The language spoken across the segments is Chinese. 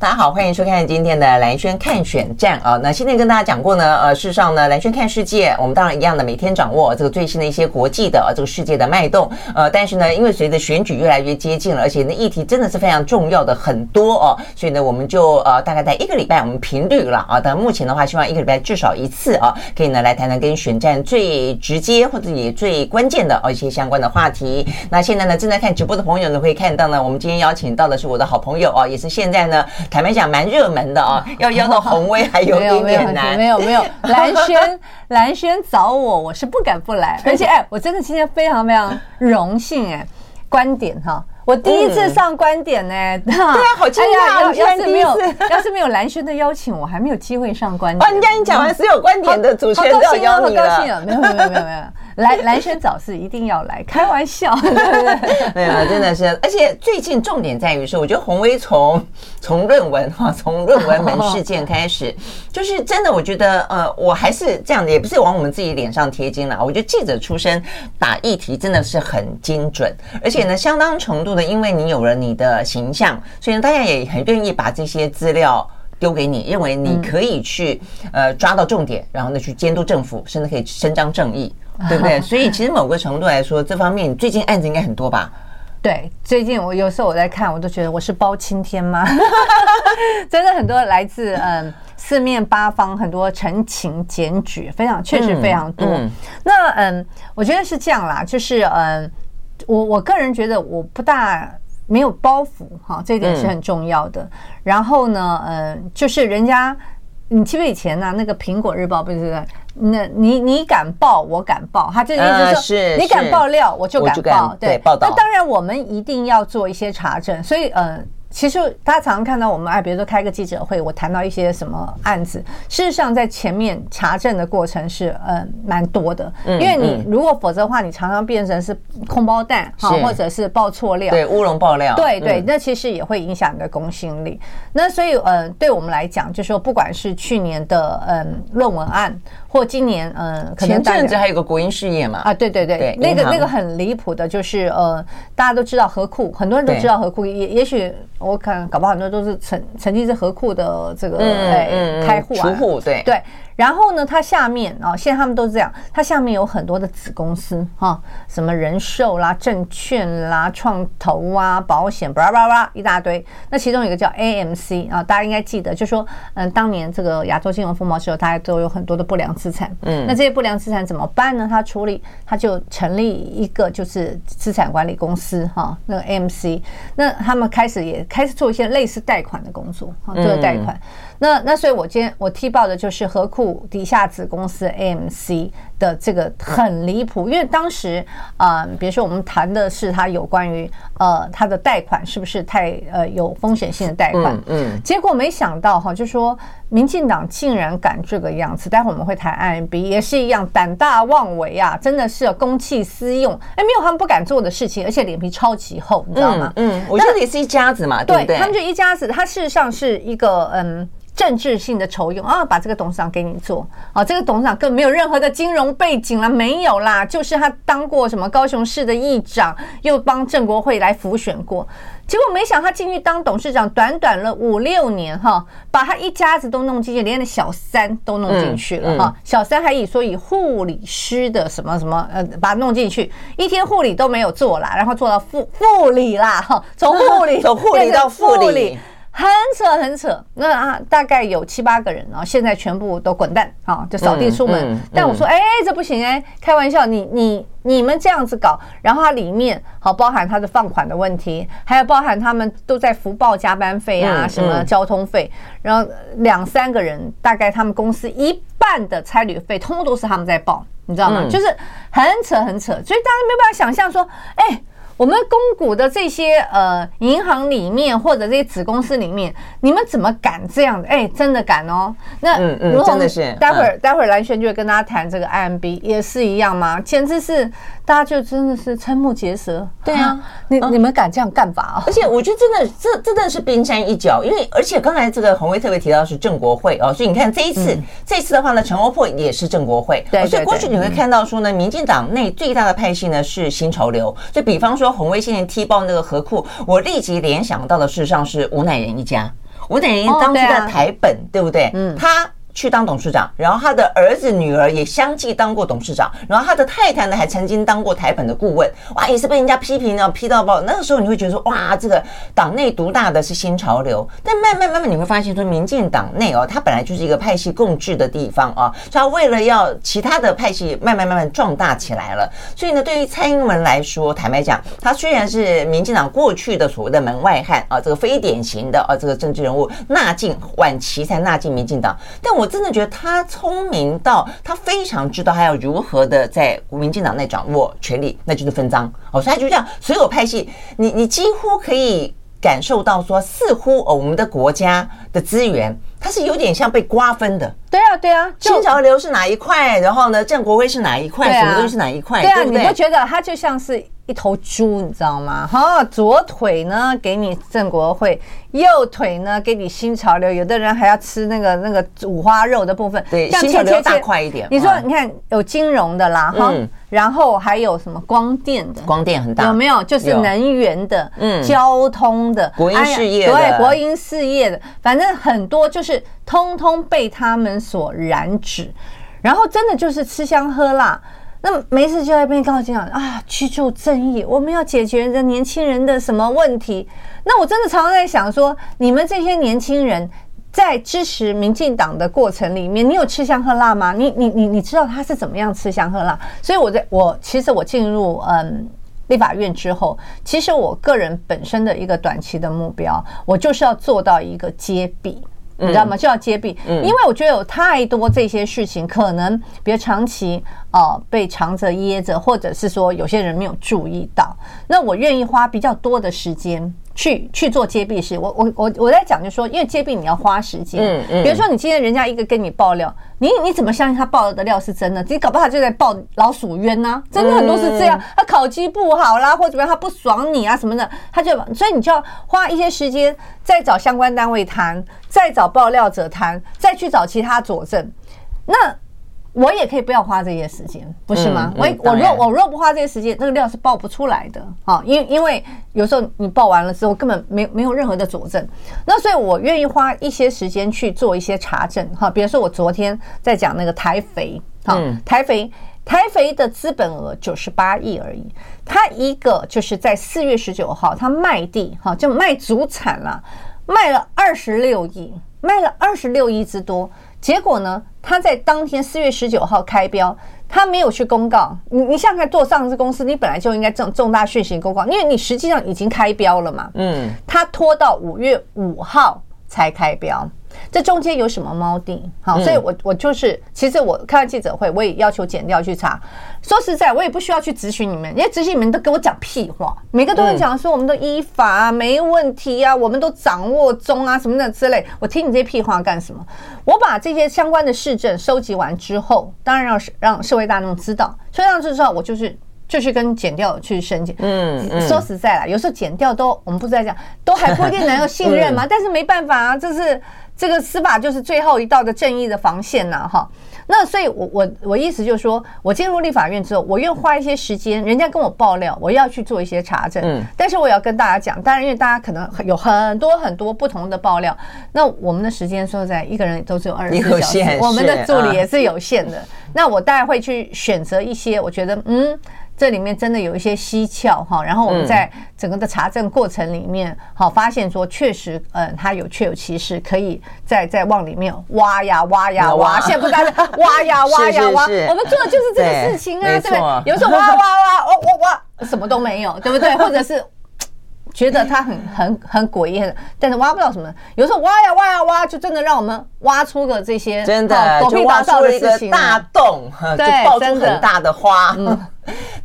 大家好，欢迎收看今天的蓝轩看选战啊。那先前跟大家讲过呢，呃，事实上呢，蓝轩看世界，我们当然一样的每天掌握这个最新的一些国际的这个世界的脉动。呃，但是呢，因为随着选举越来越接近了，而且那议题真的是非常重要的很多哦，所以呢，我们就呃大概在一个礼拜我们频率了啊。但目前的话，希望一个礼拜至少一次啊，可以呢来谈谈跟选战最直接或者也最关键的哦一些相关的话题。那现在呢，正在看直播的朋友呢，会看到呢，我们今天邀请到的是我的好朋友啊，也是现在呢。坦白讲，蛮热门的啊，要邀到红威还有点点难。没有没有，蓝轩蓝轩找我，我是不敢不来。而且哎，我真的今天非常非常荣幸哎，观点哈，我第一次上观点呢。对啊，好惊讶！要是没有 要是没有蓝轩的邀请，我还没有机会上观点。哦，人家你讲完所有观点的主持人都要邀你了。好高兴啊！没有没有没有没有。来，蓝轩早是一定要来，开玩笑，对不对？没有，真的是。而且最近重点在于说，我觉得红威从从论文哈，从论文门事件开始，就是真的，我觉得呃，我还是这样的，也不是往我们自己脸上贴金了。我觉得记者出身打议题真的是很精准，而且呢，相当程度的，因为你有了你的形象，所以呢，大家也很愿意把这些资料丢给你，认为你可以去呃抓到重点，然后呢去监督政府，甚至可以伸张正义。对不对？所以其实某个程度来说，这方面最近案子应该很多吧？对，最近我有时候我在看，我都觉得我是包青天吗？真的很多来自嗯四面八方很多陈情检举，非常确实非常多。嗯嗯、那嗯，我觉得是这样啦，就是嗯，我我个人觉得我不大没有包袱哈，这一点是很重要的。嗯、然后呢，嗯，就是人家。你记不以前呢、啊？那个《苹果日报》不是？那你你敢报，我敢报，他这意思是说，你敢爆料，我就敢报。对，报道。那当然，我们一定要做一些查证。所以，呃。其实大家常常看到我们哎，比如说开个记者会，我谈到一些什么案子，事实上在前面查证的过程是嗯蛮多的，因为你如果否则的话，你常常变成是空包弹哈，或者是爆错料，对乌龙爆料，对对，那其实也会影响你的公信力。那所以呃，对我们来讲，就是说不管是去年的嗯论文案，或今年嗯，可能前阵子还有个国营事业嘛啊，对对对，那个那个很离谱的，就是呃大家都知道河库，很多人都知道河库，也也许。我看搞不好很多都是曾曾经是河库的这个哎开户啊，户对对。然后呢，它下面啊，现在他们都是这样，它下面有很多的子公司哈，什么人寿啦、证券啦、创投啊、保险，巴拉巴拉一大堆。那其中有一个叫 AMC 啊，大家应该记得，就说嗯，当年这个亚洲金融风暴时候，大家都有很多的不良资产。嗯，那这些不良资产怎么办呢？他处理，他就成立一个就是资产管理公司哈，那个 AMC，那他们开始也开始做一些类似贷款的工作啊，做贷款。那那所以，我今天我踢爆的就是何库底下子公司 AMC 的这个很离谱，因为当时啊、呃，比如说我们谈的是它有关于呃它的贷款是不是太呃有风险性的贷款，嗯，嗯。结果没想到哈，就说民进党竟然敢这个样子，待会我们会谈 IMB 也是一样胆大妄为啊，真的是公器私用，哎，没有他们不敢做的事情，而且脸皮超级厚，你知道吗？嗯，嗯我觉得也是一家子嘛，对不对？他们就一家子，他事实上是一个嗯。政治性的酬用啊，把这个董事长给你做啊，这个董事长更没有任何的金融背景了，没有啦，就是他当过什么高雄市的议长，又帮郑国会来辅选过，结果没想他进去当董事长，短短了五六年哈，把他一家子都弄进去，连那小三都弄进去了哈，小三还以说以护理师的什么什么呃，把他弄进去，一天护理都没有做啦，然后做到副副理啦哈，从护理 从护理到副理。很扯很扯，那啊大概有七八个人啊，现在全部都滚蛋啊，就扫地出门。嗯嗯、但我说，哎、欸，这不行哎、欸，开玩笑，你你你们这样子搞，然后它里面好包含他的放款的问题，还有包含他们都在福报加班费啊，嗯、什么交通费，嗯、然后两三个人，大概他们公司一半的差旅费，通通都是他们在报，你知道吗？嗯、就是很扯很扯，所以大家没有办法想象说，哎、欸。我们公股的这些呃银行里面或者这些子公司里面，你们怎么敢这样的？哎，真的敢哦。那嗯嗯，真的是。待会儿待会儿蓝轩就会跟大家谈这个 IMB 也是一样吗？简直是大家就真的是瞠目结舌。对啊，你你们敢这样干法啊？而且我觉得真的这真的是冰山一角，因为而且刚才这个洪威特别提到是郑国会哦，所以你看这一次这一次的话呢，陈欧珀也是郑国会。对，所以过去你会看到说呢，民进党内最大的派系呢是新潮流。就比方说洪威现在踢爆那个河库，我立即联想到的事实上是吴乃仁一家。吴乃仁当时在台本，对不对？嗯，他。去当董事长，然后他的儿子女儿也相继当过董事长，然后他的太太呢还曾经当过台本的顾问，哇，也是被人家批评呢，批到爆。那个时候你会觉得说，哇，这个党内独大的是新潮流。但慢慢慢慢你会发现说，民进党内哦，它本来就是一个派系共治的地方啊，所以他为了要其他的派系慢慢慢慢壮大起来了，所以呢，对于蔡英文来说，坦白讲，他虽然是民进党过去的所谓的门外汉啊，这个非典型的啊，这个政治人物纳进晚期才纳进民进党，但我。真的觉得他聪明到他非常知道他要如何的在国民进党内掌握权力，那就是分赃。哦，所以他就这样，所有派系，你你几乎可以感受到说，似乎，我们的国家的资源，它是有点像被瓜分的。对啊，对啊，新潮流是哪一块，然后呢，郑国威是哪一块，什么东西是哪一块？对啊，你不觉得它就像是？一头猪，你知道吗？哈，左腿呢给你郑国会，右腿呢给你新潮流。有的人还要吃那个那个五花肉的部分，对，新潮流大块一点。你说，你看有金融的啦，哈，然后还有什么光电的，光电很大，有没有？就是能源的，嗯，交通的，国营事业的，对，国营事业的，反正很多就是是通通被他们所染指，然后真的就是吃香喝辣。那没事就在那边告诉讲啊，居住正义，我们要解决这年轻人的什么问题？那我真的常常在想说，你们这些年轻人在支持民进党的过程里面，你有吃香喝辣吗？你你你你知道他是怎么样吃香喝辣？所以我在我其实我进入嗯立法院之后，其实我个人本身的一个短期的目标，我就是要做到一个接弊。你知道吗？就要揭弊，因为我觉得有太多这些事情，可能比如长期呃被藏着掖着，或者是说有些人没有注意到，那我愿意花比较多的时间。去去做揭弊式，我我我我在讲，就是说，因为揭弊你要花时间。嗯嗯。比如说，你今天人家一个跟你爆料，你你怎么相信他爆的料是真的？你搞不好就在爆老鼠冤呐！真的很多是这样，他考绩不好啦，或者怎么样，他不爽你啊什么的，他就所以你就要花一些时间，再找相关单位谈，再找爆料者谈，再去找其他佐证。那。我也可以不要花这些时间，不是吗？我我若我若不花这些时间，那个料是爆不出来的啊！因为因为有时候你爆完了之后，根本没没有任何的佐证。那所以我愿意花一些时间去做一些查证哈。比如说我昨天在讲那个台肥哈，台肥台肥的资本额九十八亿而已，它一个就是在四月十九号，它卖地哈就卖祖产了，卖了二十六亿，卖了二十六亿之多。结果呢？他在当天四月十九号开标，他没有去公告。你你想看做上市公司，你本来就应该重重大讯息公告，因为你实际上已经开标了嘛。嗯，他拖到五月五号才开标。这中间有什么猫腻？好，所以我我就是，其实我看完记者会，我也要求检调去查。说实在，我也不需要去质询你们，因为质询你们都跟我讲屁话，每个都会讲说我们都依法啊，没问题啊，我们都掌握中啊，什么的之类。我听你这些屁话干什么？我把这些相关的事证收集完之后，当然让让社会大众知道。所以让知道，我就是就去跟检调去申请。嗯，说实在啦，有时候检调都我们不是在讲，都还不一定能够信任嘛。但是没办法啊，这是。这个司法就是最后一道的正义的防线呐，哈。那所以我，我我我意思就是说，我进入立法院之后，我愿花一些时间，人家跟我爆料，我要去做一些查证。嗯。但是我要跟大家讲，当然，因为大家可能有很多很多不同的爆料，那我们的时间说实在，一个人都只有二十四小时，我们的助理也是有限的。那我大概会去选择一些，我觉得嗯。这里面真的有一些蹊跷哈，然后我们在整个的查证过程里面，好发现说确实，嗯，它有确有其事，可以再再往里面挖呀挖呀挖，现在不是挖呀挖呀 挖，我们做的就是这个事情啊，对不对？有时候挖挖挖，哦挖挖，什么都没有，对不对？或者是觉得它很很很诡异，但是挖不到什么。有时候挖呀挖呀挖，就真的让我们挖出个这些真的，就挖出了一个大洞，就爆出很大的花。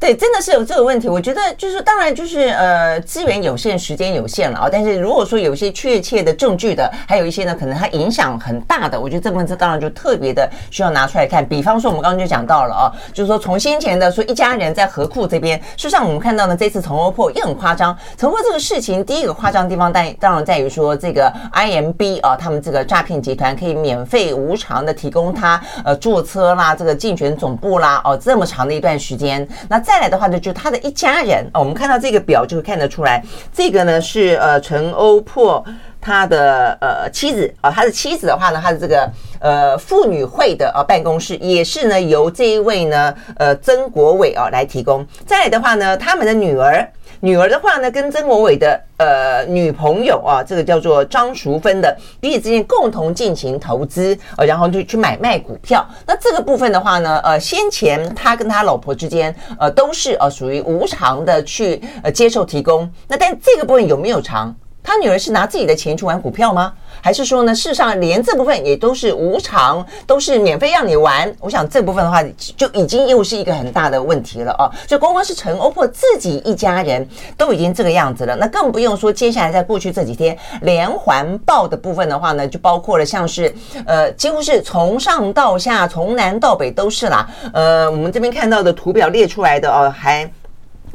对，真的是有这个问题。我觉得就是，当然就是呃，资源有限，时间有限了啊。但是如果说有一些确切的证据的，还有一些呢，可能它影响很大的，我觉得这部分这当然就特别的需要拿出来看。比方说，我们刚刚就讲到了啊，就是说从先前的说一家人在河库这边，事实上我们看到呢，这次陈欧破也很夸张。陈欧破这个事情，第一个夸张的地方，但当然在于说这个 IMB 啊，他们这个诈骗集团可以免费无偿的提供他呃坐车啦，这个竞选总部啦，哦这么长的一段时间，那再来的话呢，就是他的一家人。哦，我们看到这个表就会看得出来，这个呢是呃陈欧珀他的呃妻子啊，他的妻子的话呢，他的这个呃妇女会的呃办公室也是呢由这一位呢呃曾国伟啊来提供，再来的话呢，他们的女儿。女儿的话呢，跟曾国伟的呃女朋友啊，这个叫做张淑芬的彼此之间共同进行投资，呃，然后就去买卖股票。那这个部分的话呢，呃，先前他跟他老婆之间呃都是呃属于无偿的去呃接受提供。那但这个部分有没有偿？他女儿是拿自己的钱去玩股票吗？还是说呢，事实上连这部分也都是无偿，都是免费让你玩？我想这部分的话，就已经又是一个很大的问题了啊！就光光是陈欧珀自己一家人都已经这个样子了，那更不用说接下来在过去这几天连环爆的部分的话呢，就包括了像是呃，几乎是从上到下，从南到北都是啦。呃，我们这边看到的图表列出来的哦，还。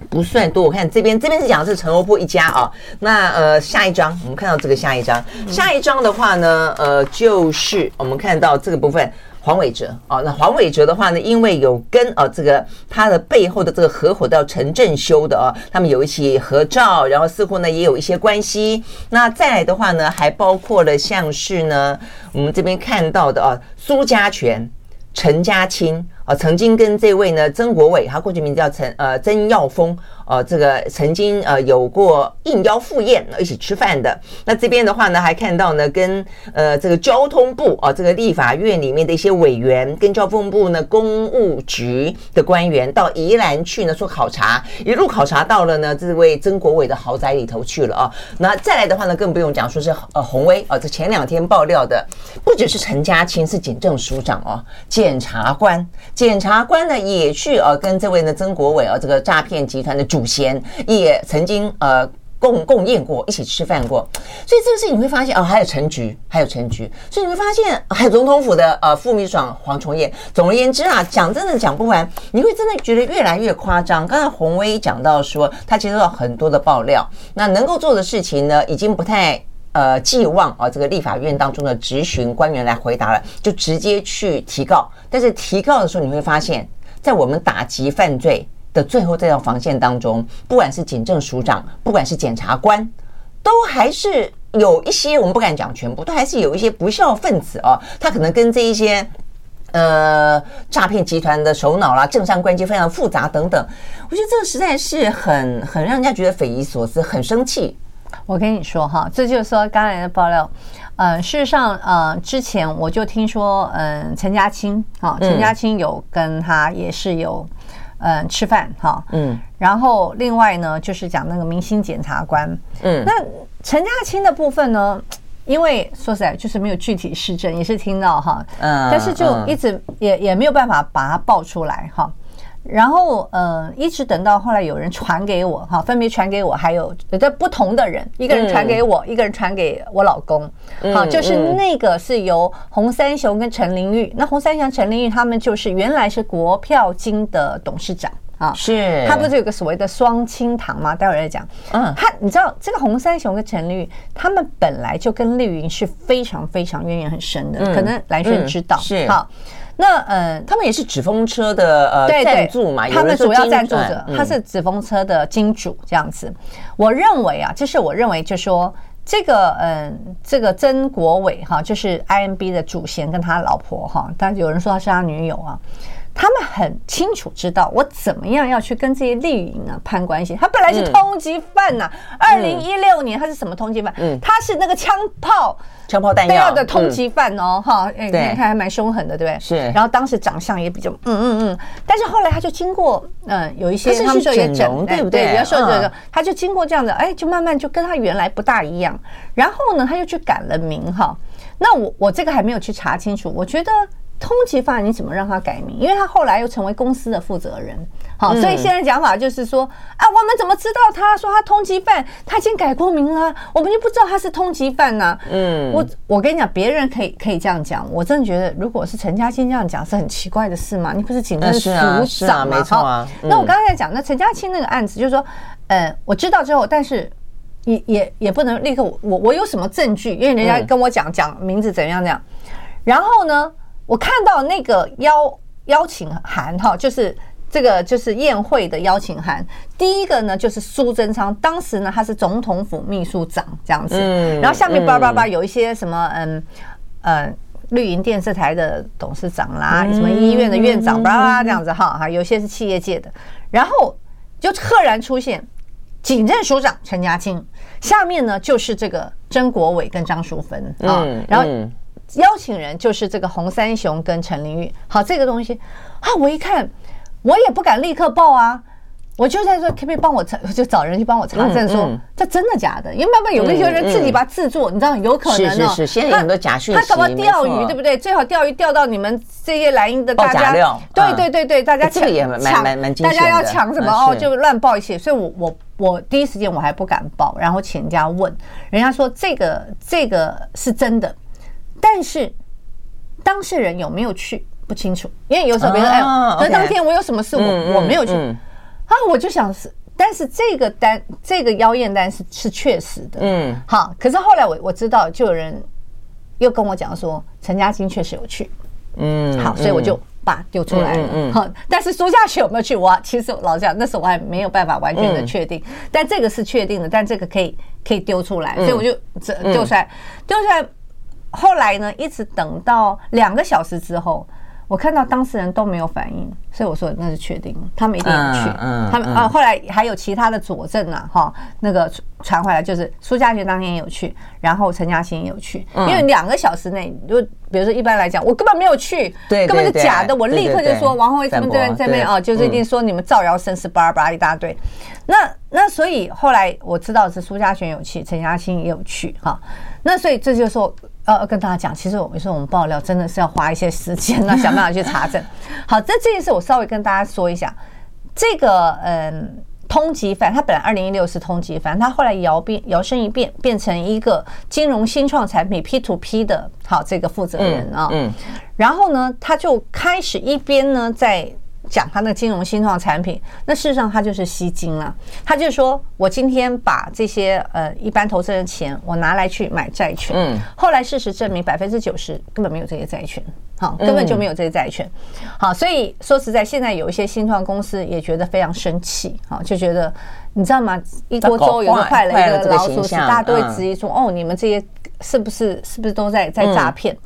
不算多，我看这边这边是讲的是陈欧波一家啊。那呃，下一张我们看到这个下一张，下一张的话呢，呃，就是我们看到这个部分黄伟哲啊。那黄伟哲的话呢，因为有跟啊这个他的背后的这个合伙叫陈振修的啊，他们有一起合照，然后似乎呢也有一些关系。那再来的话呢，还包括了像是呢我们这边看到的啊苏家全、陈家清。啊，曾经跟这位呢曾国伟，他过去名字叫陈呃曾耀峰。呃，这个曾经呃有过应邀赴宴一起吃饭的。那这边的话呢，还看到呢跟呃这个交通部啊、呃，这个立法院里面的一些委员，跟交通部呢公务局的官员到宜兰去呢做考察，一路考察到了呢这位曾国伟的豪宅里头去了啊。那再来的话呢，更不用讲，说是呃鸿威啊，这前两天爆料的，不只是陈家清是警政署长哦，检察官，检察官呢也去呃跟这位呢曾国伟啊这个诈骗集团的主。嫌也曾经呃共共宴过，一起吃饭过，所以这个事情你会发现哦，还有陈菊，还有陈菊，所以你会发现还有总统府的呃副秘书长黄崇业。总而言之啊，讲真的讲不完，你会真的觉得越来越夸张。刚才洪威讲到说，他接受到很多的爆料，那能够做的事情呢，已经不太呃寄望啊这个立法院当中的质询官员来回答了，就直接去提告。但是提告的时候，你会发现在我们打击犯罪的最后这道防线当中，不管是警政署长，不管是检察官，都还是有一些我们不敢讲全部，都还是有一些不肖分子哦，他可能跟这一些呃诈骗集团的首脑啦，政商关系非常复杂等等。我觉得这个实在是很很让人家觉得匪夷所思，很生气。我跟你说哈，这就是说刚才的爆料，呃，事实上呃，之前我就听说，嗯，陈家清啊，陈家清有跟他也是有。嗯，吃饭哈，嗯，然后另外呢，就是讲那个明星检察官，嗯，那陈家清的部分呢，因为说实在就是没有具体事证，也是听到哈，嗯，但是就一直也也没有办法把它爆出来哈。然后，呃，一直等到后来有人传给我，哈，分别传给我，还有在不同的人，一个人传给我，一个人传给我老公，好，就是那个是由洪三雄跟陈玲玉，那洪三雄、陈玲玉他们就是原来是国票金的董事长啊，是，他不是有个所谓的双亲堂吗？待会儿再讲，嗯，他你知道这个洪三雄跟陈玲玉，他们本来就跟丽云是非常非常渊源很深的，可能兰萱知道，是。好。那呃，他们也是纸风车的呃赞助嘛，他们主要赞助者，他是纸风车的金主这样子。我认为啊，就是我认为，就是说这个嗯，这个曾国伟哈，就是 IMB 的主席跟他老婆哈，但有人说他是他女友啊。他们很清楚知道我怎么样要去跟这些绿营啊攀关系。他本来是通缉犯呐，二零一六年他是什么通缉犯？嗯，他是那个枪炮、枪炮弹药的通缉犯哦，哈，哎，你看还蛮凶狠的，对不对？是。然后当时长相也比较，嗯嗯嗯。但是后来他就经过，嗯，有一些他们整，对不对？比较瘦这个，他就经过这样的，哎，就慢慢就跟他原来不大一样。然后呢，他又去改了名哈。那我我这个还没有去查清楚，我觉得。通缉犯你怎么让他改名？因为他后来又成为公司的负责人。好，所以现在讲法就是说，啊，我们怎么知道他说他通缉犯，他已经改过名了，我们就不知道他是通缉犯呢？嗯，我我跟你讲，别人可以可以这样讲，我真的觉得，如果是陈嘉欣这样讲，是很奇怪的事吗？你不是警政署长吗？没错啊。那我刚才在讲，那陈嘉青那个案子，就是说，呃，我知道之后，但是也也也不能立刻，我我有什么证据？因为人家跟我讲讲名字怎样怎样，然后呢，我看到那个邀邀请函哈，就是。这个就是宴会的邀请函。第一个呢，就是苏贞昌，当时呢他是总统府秘书长这样子。嗯。然后下面叭叭叭有一些什么嗯呃绿营电视台的董事长啦，什么医院的院长叭叭这样子哈哈，有些是企业界的。然后就赫然出现警政署长陈嘉青，下面呢就是这个曾国伟跟张淑芬啊。然后邀请人就是这个洪三雄跟陈玲玉。好，这个东西啊，我一看。我也不敢立刻报啊，我就在说可不可以帮我查，就找人去帮我查证，说这真的假的？因为慢慢有那些人自己把它制作，你知道有可能哦。是是是，现在很多假讯息，他搞不好钓鱼，对不对？最好钓鱼钓到你们这些蓝营的大家，对对对对，大家抢抢，大家要抢什么哦，就乱报一些。所以我我我第一时间我还不敢报，然后请人家问，人家说这个这个是真的，但是当事人有没有去？不清楚，因为有时候别人哎，那当天我有什么事，我我没有去。啊，我就想是，但是这个单这个妖艳单是是确实的，嗯，好，可是后来我我知道，就有人又跟我讲说，陈嘉欣确实有去，嗯，好，所以我就把丢出来了，嗯，好，但是苏嘉雪有没有去，我其实老实讲，那时候我还没有办法完全的确定，但这个是确定的，但这个可以可以丢出来，所以我就这丢出来，丢出来，后来呢，一直等到两个小时之后。我看到当事人都没有反应，所以我说那是确定，他们一定有去。他们啊，后来还有其他的佐证啊，哈，那个传回来就是苏嘉全当天也有去，然后陈嘉青也有去，因为两个小时内，就比如说一般来讲，我根本没有去，对，根本是假的，我立刻就说王宏伟他们这边这边啊，就是一定说你们造谣生事，巴拉巴拉一大堆。那那所以后来我知道是苏家全有去，陈嘉青也有去，哈，那所以这就是说。呃，跟大家讲，其实我们说我们爆料真的是要花一些时间呢，想办法去查证。好，这这件事我稍微跟大家说一下。这个嗯，通缉犯他本来二零一六是通缉犯，他后来摇变摇身一变，变成一个金融新创产品 P to P 的好这个负责人啊。嗯。然后呢，他就开始一边呢在。讲他那个金融新创产品，那事实上他就是吸金了。他就说我今天把这些呃一般投资人的钱，我拿来去买债券。嗯。后来事实证明百分之九十根本没有这些债券，好，根本就没有这些债券。好，所以说实在，现在有一些新创公司也觉得非常生气，好，就觉得你知道吗？一锅粥有时候坏了一个老鼠屎，大家都会质疑说，哦，你们这些。是不是是不是都在在诈骗？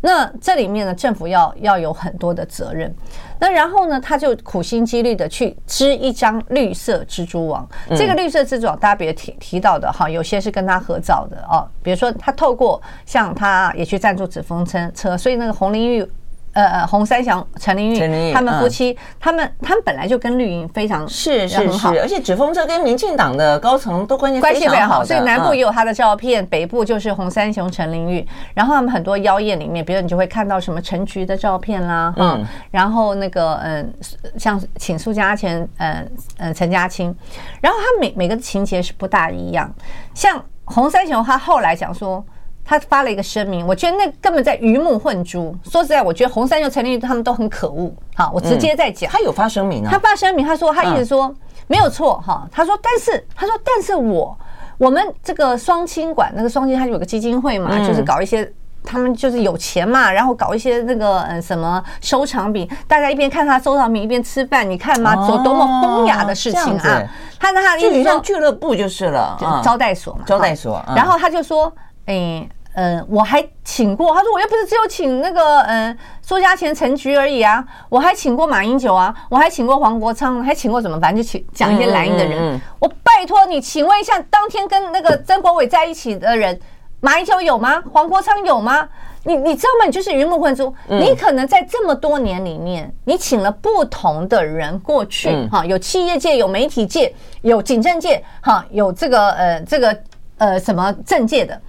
那这里面呢，政府要要有很多的责任。那然后呢，他就苦心积虑的去织一张绿色蜘蛛网。这个绿色蜘蛛网，大家别提提到的哈，有些是跟他合照的哦，比如说他透过像他也去赞助纸风车车，所以那个红林玉。呃呃，洪三祥、陈玲玉，他们夫妻，他们他们本来就跟绿营非常是是是，而且纸风车跟民进党的高层都关系关系非常好，所以南部也有他的照片，北部就是洪三雄、陈玲玉，然后他们很多妖艳里面，比如你就会看到什么陈菊的照片啦，嗯，然后那个嗯，像请苏家全，嗯嗯，陈家青，然后他每每个情节是不大一样，像洪三雄他后来讲说。他发了一个声明，我觉得那根本在鱼目混珠。说实在，我觉得红三又、陈立他们都很可恶。好，我直接在讲，他有发声明啊。他发声明，他说他一直说没有错哈。他说，但是他说，但是我我们这个双亲馆那个双亲，他就有个基金会嘛，就是搞一些他们就是有钱嘛，然后搞一些那个嗯什么收藏品，大家一边看他收藏品一边吃饭，你看嘛，做多么风雅的事情啊。他那他就像俱乐部就是了，招待所嘛，招待所。然后他就说。哎，呃，我还请过，他说我又不是只有请那个，嗯，苏嘉全、陈菊而已啊，我还请过马英九啊，我还请过黄国昌，还请过什么，反正就请讲一些蓝营的人。我拜托你，请问一下，当天跟那个曾国伟在一起的人，马英九有吗？黄国昌有吗？你你知道吗？你就是鱼目混珠，你可能在这么多年里面，你请了不同的人过去，哈，有企业界，有媒体界，有警政界，哈，有这个呃这个呃什么政界的。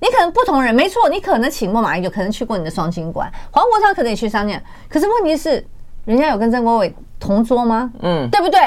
你可能不同人，没错，你可能请过马英九，可能去过你的双清馆，黄国昌可能也去商店，可是问题是，人家有跟曾国伟同桌吗？嗯，对不对？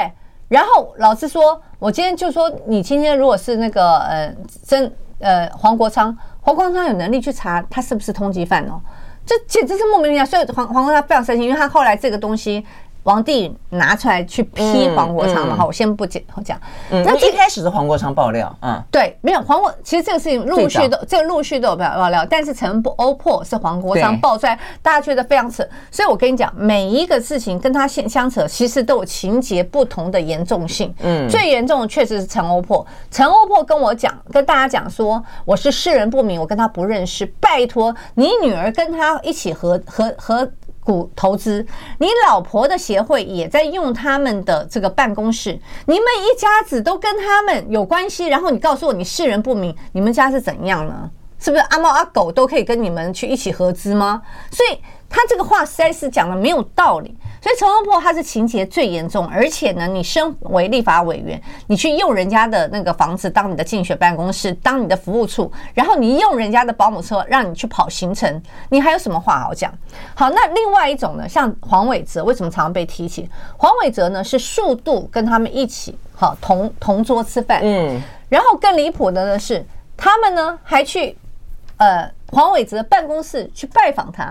然后老师说，我今天就说，你今天如果是那个呃曾呃黄国昌，黄国昌有能力去查他是不是通缉犯哦，这简直是莫名其妙，所以黄黄国昌非常生气，因为他后来这个东西。王帝拿出来去批黄国昌嘛？好，我先不讲讲。那一开始是黄国昌爆料，嗯，对，没有黄国，其实这个事情陆续都这个陆续都有爆爆料，但是陈不欧破是黄国昌爆出来，大家觉得非常扯。所以我跟你讲，每一个事情跟他相相扯，其实都有情节不同的严重性。嗯，最严重的确实是陈欧破。陈欧破跟我讲，跟大家讲说，我是世人不明，我跟他不认识，拜托你女儿跟他一起合合合。股投资，你老婆的协会也在用他们的这个办公室，你们一家子都跟他们有关系，然后你告诉我你世人不明，你们家是怎样呢？是不是阿猫阿狗都可以跟你们去一起合资吗？所以他这个话实在是讲的没有道理。所以陈欧破他是情节最严重，而且呢，你身为立法委员，你去用人家的那个房子当你的竞选办公室，当你的服务处，然后你用人家的保姆车让你去跑行程，你还有什么话好讲？好，那另外一种呢，像黄伟哲为什么常常被提起？黄伟哲呢是数度跟他们一起好同同桌吃饭，嗯，然后更离谱的呢是他们呢还去呃。黄伟哲办公室去拜访他，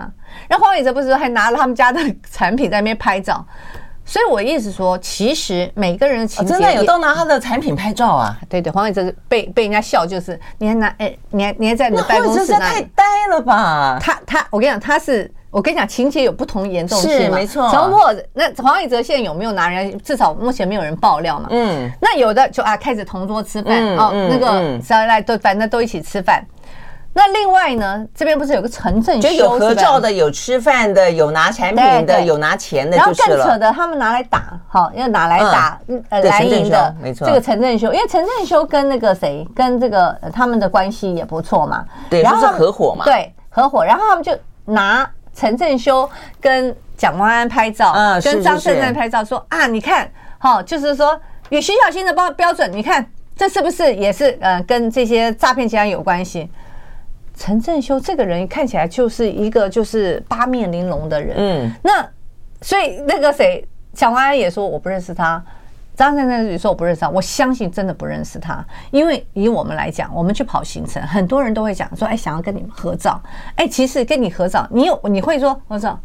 然后黄伟哲不是还拿了他们家的产品在那边拍照，所以我意思说，其实每个人的情节、哦、真的有都拿他的产品拍照啊？对对，黄伟哲被被人家笑，就是你还拿哎，你还你还在你的办公室那里，太呆了吧？他他，我跟你讲，他是我跟你讲，情节有不同严重性嘛？没错。陈破那黄伟哲现在有没有拿人家？至少目前没有人爆料嘛。嗯。那有的就啊，开始同桌吃饭、嗯、哦，嗯、那个再来都反正都一起吃饭。那另外呢，这边不是有个陈振修，有合照的，有吃饭的，有拿产品的，有拿钱的，然后更扯的，他们拿来打，好，要拿来打呃蓝营的，没错，这个陈振修，因为陈振修跟那个谁，跟这个他们的关系也不错嘛，对，然后是合伙嘛，对，合伙，然后他们就拿陈振修跟蒋万安拍照，嗯，跟张圣正拍照，说啊，你看，好，就是说与徐小新的标标准，你看这是不是也是呃跟这些诈骗集团有关系？陈正修这个人看起来就是一个就是八面玲珑的人，嗯，那所以那个谁，蒋万安也说我不认识他，张先生也说我不认识他，我相信真的不认识他，因为以我们来讲，我们去跑行程，很多人都会讲说，哎，想要跟你们合照，哎，其实跟你合照，你有你会说合照。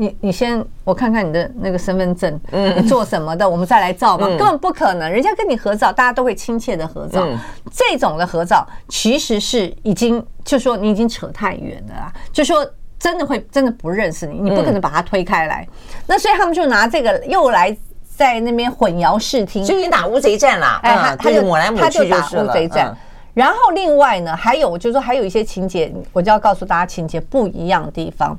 你你先我看看你的那个身份证，嗯，你做什么的，我们再来照嘛，根本不可能，人家跟你合照，大家都会亲切的合照，这种的合照其实是已经就说你已经扯太远了啦，就说真的会真的不认识你，你不可能把它推开来，那所以他们就拿这个又来在那边混淆视听，就你打乌贼战啦，哎，他他就抹来他就打乌贼战。然后另外呢，还有就是说还有一些情节，我就要告诉大家情节不一样的地方。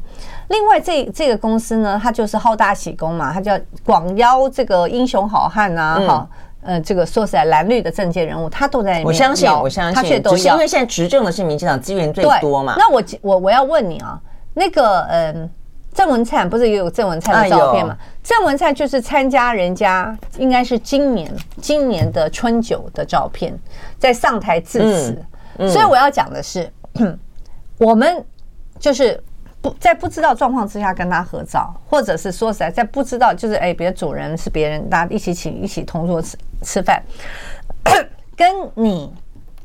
另外这这个公司呢，它就是好大喜功嘛，它叫广邀这个英雄好汉啊，哈、嗯，呃，这个说实在蓝绿的政界人物，他都在里面。我相信，我相信，他却都是因为现在执政的是民进党资源最多嘛。那我我我要问你啊，那个嗯。郑文灿不是也有郑文灿的照片吗？郑文灿就是参加人家应该是今年今年的春酒的照片，在上台致辞。所以我要讲的是，我们就是不在不知道状况之下跟他合照，或者是说实在在不知道就是哎，别的主人是别人，大家一起请一起同桌吃吃饭，跟你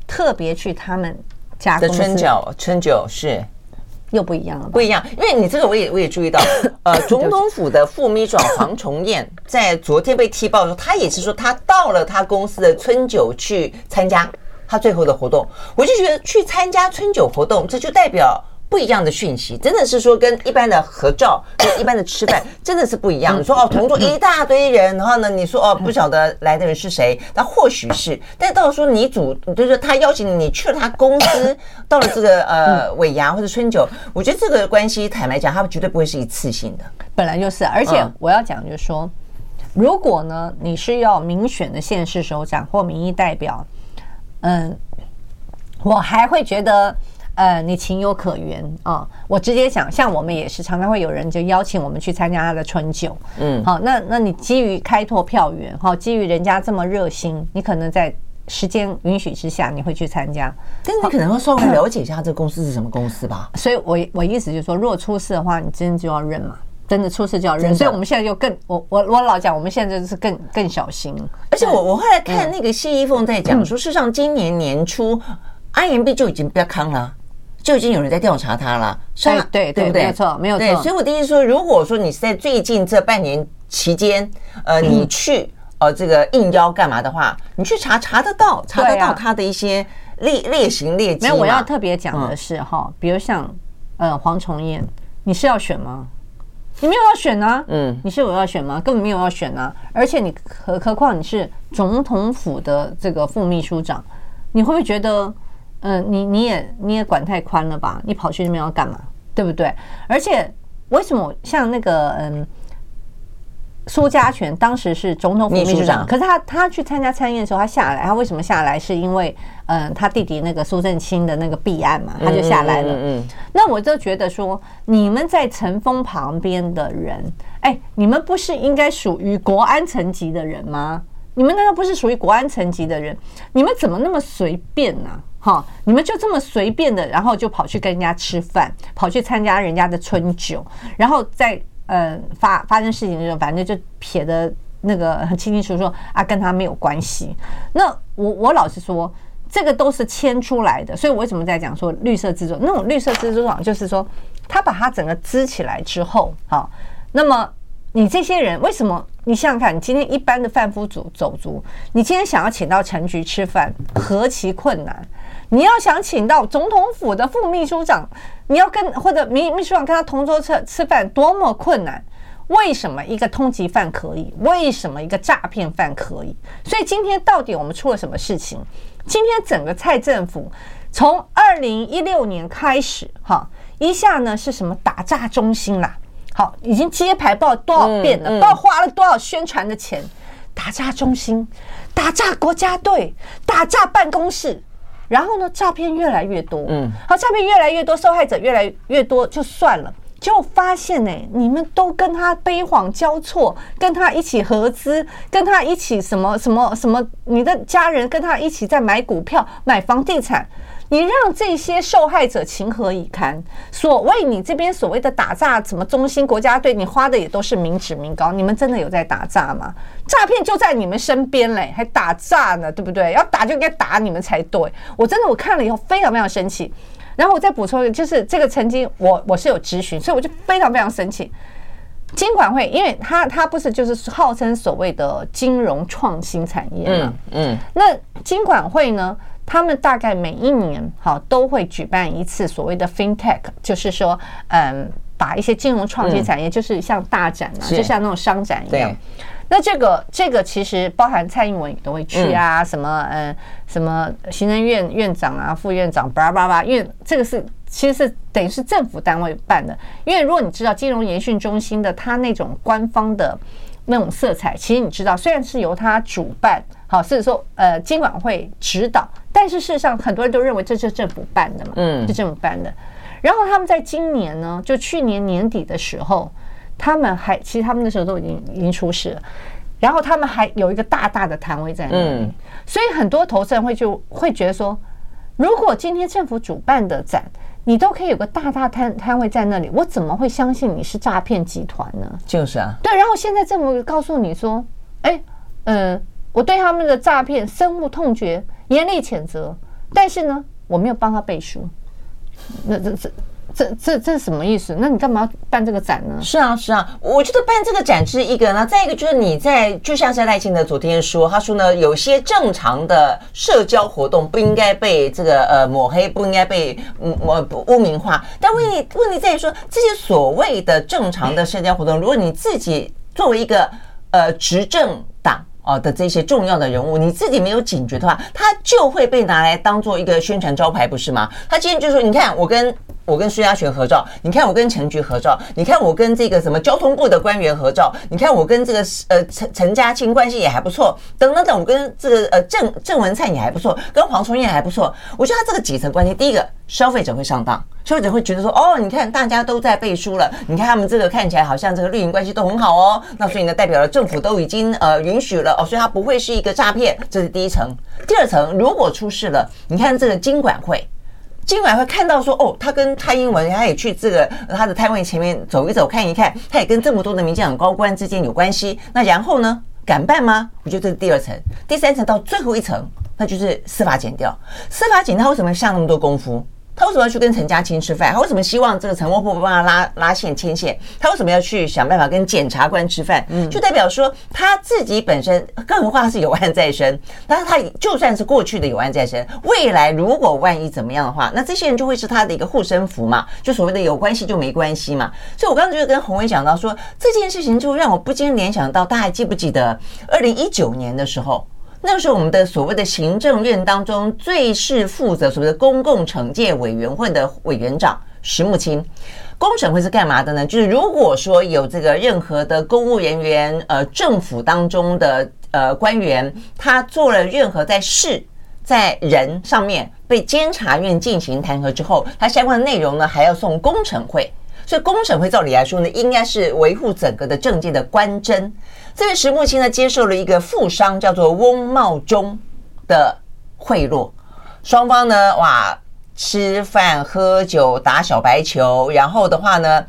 特别去他们家的春酒，春酒是。又不一样了，不一样，因为你这个我也我也注意到，呃，总统府的副秘书长黄崇彦在昨天被踢爆的时候，他也是说他到了他公司的春酒去参加他最后的活动，我就觉得去参加春酒活动，这就代表。不一样的讯息，真的是说跟一般的合照、跟一般的吃饭，真的是不一样。你说哦，同桌一大堆人，然后呢，你说哦，不晓得来的人是谁，那或许是，但到时候你主，就是他邀请你去了他公司，到了这个呃尾牙或者春酒，我觉得这个关系坦白讲，他绝对不会是一次性的，本来就是。而且我要讲就是说，如果呢，你是要民选的县市首长或民意代表，嗯，我还会觉得。呃，你情有可原啊、哦！我直接讲，像我们也是常常会有人就邀请我们去参加他的春酒，嗯，好，那那你基于开拓票源，哈，基于人家这么热心，你可能在时间允许之下，你会去参加。但是你可能会稍微了解一下这个公司是什么公司吧。所以我我意思就是说，如果出事的话，你真的就要认嘛。真的出事就要认，所以我们现在就更我我我老讲，我们现在就是更更小心。而且我我后来看那个谢依凤在讲说，事实上今年年初，IMB 就已经不要康了，就已经有人在调查他了。对对对，没有错，没有错。所以我的意思说，如果说你是在最近这半年期间，呃，你去呃这个应邀干嘛的话，你去查查得到，查得到他的一些劣劣行劣迹。没有，我要特别讲的是哈，比如像呃黄崇彦，你是要选吗？你没有要选啊？嗯，你是有要选吗？根本没有要选啊！而且你何何况你是总统府的这个副秘书长，你会不会觉得，嗯，你你也你也管太宽了吧？你跑去那边要干嘛？对不对？而且为什么像那个嗯？苏家全当时是总统府秘书长，可是他他去参加参宴的时候，他下来，他为什么下来？是因为嗯，他弟弟那个苏正清的那个弊案嘛，他就下来了。嗯，那我就觉得说，你们在陈峰旁边的人，哎，你们不是应该属于国安层级的人吗？你们难道不是属于国安层级的人？你们怎么那么随便呢？好，你们就这么随便的，然后就跑去跟人家吃饭，跑去参加人家的春酒，然后在。呃，发发生事情的时候，反正就撇的那个很清清楚楚，啊，跟他没有关系。那我我老实说，这个都是牵出来的。所以我为什么在讲说绿色制作？那种绿色制作就是说，他把它整个支起来之后，好，那么你这些人为什么？你想想看，你今天一般的贩夫走走卒，你今天想要请到陈菊吃饭，何其困难！你要想请到总统府的副秘书长，你要跟或者秘秘书长跟他同桌吃吃饭，多么困难？为什么一个通缉犯可以？为什么一个诈骗犯可以？所以今天到底我们出了什么事情？今天整个蔡政府从二零一六年开始，哈，一下呢是什么打诈中心啦？好，已经揭牌报多少遍了？不知道花了多少宣传的钱？打诈中心，打诈国家队，打诈办公室。然后呢，诈骗越来越多，嗯，好，诈骗越来越多，受害者越来越多，就算了，就发现呢，你们都跟他悲谎交错，跟他一起合资，跟他一起什么什么什么，你的家人跟他一起在买股票、买房地产。你让这些受害者情何以堪？所谓你这边所谓的打诈，什么中心国家队，你花的也都是民脂民膏，你们真的有在打诈吗？诈骗就在你们身边嘞，还打诈呢，对不对？要打就应该打你们才对。我真的我看了以后非常非常生气。然后我再补充一个，就是这个曾经我我是有咨询，所以我就非常非常生气。金管会，因为他他不是就是号称所谓的金融创新产业嘛，嗯，那金管会呢？他们大概每一年哈都会举办一次所谓的 FinTech，就是说，嗯，把一些金融创新产业，就是像大展啊，就像那种商展一样。那这个这个其实包含蔡英文也都会去啊，什么嗯什么行政院院长啊、副院长叭叭叭，因为这个是其实是等于是政府单位办的。因为如果你知道金融研训中心的它那种官方的那种色彩，其实你知道，虽然是由它主办。好，所以说，呃，金管会指导，但是事实上，很多人都认为这是政府办的嘛，嗯，是政府办的。然后他们在今年呢，就去年年底的时候，他们还其实他们那时候都已经已经出事了，然后他们还有一个大大的摊位在那里，嗯，所以很多投资人会就会觉得说，如果今天政府主办的展，你都可以有个大大摊摊位在那里，我怎么会相信你是诈骗集团呢？就是啊，对。然后现在政府告诉你说，哎，嗯。我对他们的诈骗深恶痛绝，严厉谴责。但是呢，我没有帮他背书。那这这这这这什么意思？那你干嘛办这个展呢？是啊，是啊，我觉得办这个展是一个呢。再一个就是你在，就像是赖清德昨天说，他说呢，有些正常的社交活动不应该被这个呃抹黑，不应该被抹污名化。但问题问题在于说，这些所谓的正常的社交活动，如果你自己作为一个呃执政党。哦的这些重要的人物，你自己没有警觉的话，他就会被拿来当做一个宣传招牌，不是吗？他今天就说，你看我跟我跟苏家全合照，你看我跟陈菊合照，你看我跟这个什么交通部的官员合照，你看我跟这个呃陈陈家清关系也还不错，等等等，我跟这个呃郑郑文灿也还不错，跟黄崇业还不错。我觉得他这个几层关系，第一个消费者会上当，消费者会觉得说，哦，你看大家都在背书了，你看他们这个看起来好像这个绿营关系都很好哦，那所以呢，代表了政府都已经呃允许了哦，所以它不会是一个诈骗，这是第一层。第二层，如果出事了，你看这个金管会。今晚会看到说哦，他跟蔡英文，他也去这个他的摊位前面走一走，看一看，他也跟这么多的民进党高官之间有关系。那然后呢，敢办吗？我觉得这是第二层，第三层到最后一层，那就是司法检调。司法检调为什么下那么多功夫？他为什么要去跟陈家清吃饭？他为什么希望这个陈窝铺帮他拉拉线牵线？他为什么要去想办法跟检察官吃饭？嗯，就代表说他自己本身，更何况他是有案在身。但是他就算是过去的有案在身，未来如果万一怎么样的话，那这些人就会是他的一个护身符嘛，就所谓的有关系就没关系嘛。所以我刚刚就跟洪伟讲到说，这件事情就让我不禁联想到，大家还记不记得二零一九年的时候？那个时候，我们的所谓的行政院当中最是负责所谓的公共惩戒委员会的委员长石木清，公审会是干嘛的呢？就是如果说有这个任何的公务人员，呃，政府当中的呃官员，他做了任何在事在人上面被监察院进行弹劾之后，他相关的内容呢还要送公惩会。所以公惩会照理来说呢，应该是维护整个的政界的官箴。这位石木青呢，接受了一个富商叫做翁茂钟的贿赂，双方呢，哇，吃饭喝酒打小白球，然后的话呢，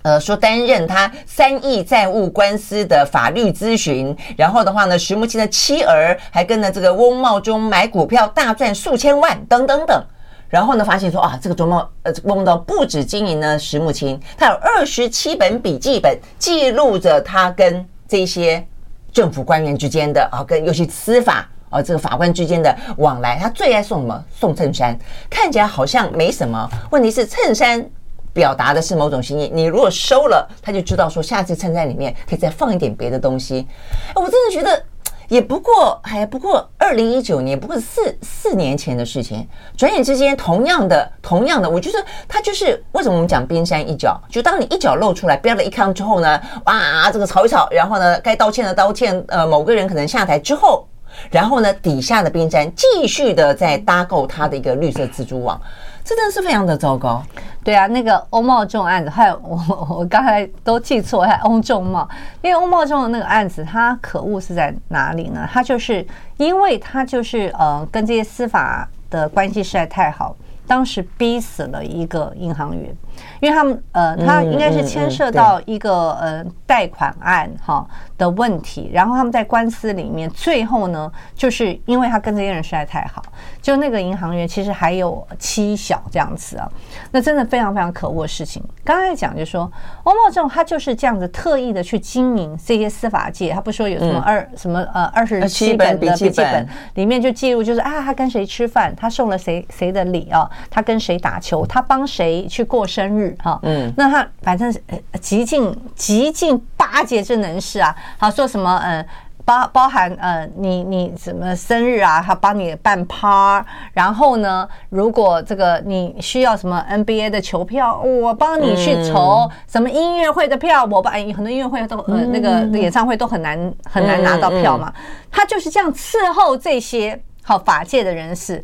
呃，说担任他三亿债务官司的法律咨询，然后的话呢，石木青的妻儿还跟着这个翁茂钟买股票大赚数千万，等等等。然后呢，发现说啊，这个周茂呃，翁茂不止经营呢石木青，他有二十七本笔记本记录着他跟这些政府官员之间的啊，跟尤其司法啊这个法官之间的往来。他最爱送什么？送衬衫，看起来好像没什么，问题是衬衫表达的是某种心意。你如果收了，他就知道说下次衬衫里面可以再放一点别的东西。我真的觉得。也不过，还不过，二零一九年不过四四年前的事情。转眼之间，同样的，同样的，我觉得他就是为什么我们讲冰山一角？就当你一脚露出来，飙了一坑之后呢，哇，这个吵一吵，然后呢，该道歉的道歉，呃，某个人可能下台之后，然后呢，底下的冰山继续的在搭构他的一个绿色蜘蛛网。真的是非常的糟糕，对啊，那个欧茂仲案子，还有我我刚才都记错，还欧仲茂，因为欧茂仲的那个案子，他可恶是在哪里呢？他就是因为他就是呃跟这些司法的关系实在太好，当时逼死了一个银行员。因为他们呃，他应该是牵涉到一个呃贷款案哈的问题，然后他们在官司里面，最后呢，就是因为他跟这些人实在太好，就那个银行员其实还有妻小这样子啊，那真的非常非常可恶的事情。刚才讲就是说，欧茂仲他就是这样子特意的去经营这些司法界，他不说有什么二什么呃二十七本的笔记本里面就记录就是啊，他跟谁吃饭，他送了谁谁的礼啊，他跟谁打球，他帮谁去过生。生日哈，嗯，那他反正极尽极尽巴结之能事啊，好说什么呃包包含呃你你什么生日啊，他帮你办趴，然后呢，如果这个你需要什么 NBA 的球票，我帮你去筹什么音乐会的票，我帮很多音乐会都呃那个演唱会都很难很难拿到票嘛，他就是这样伺候这些好法界的人士。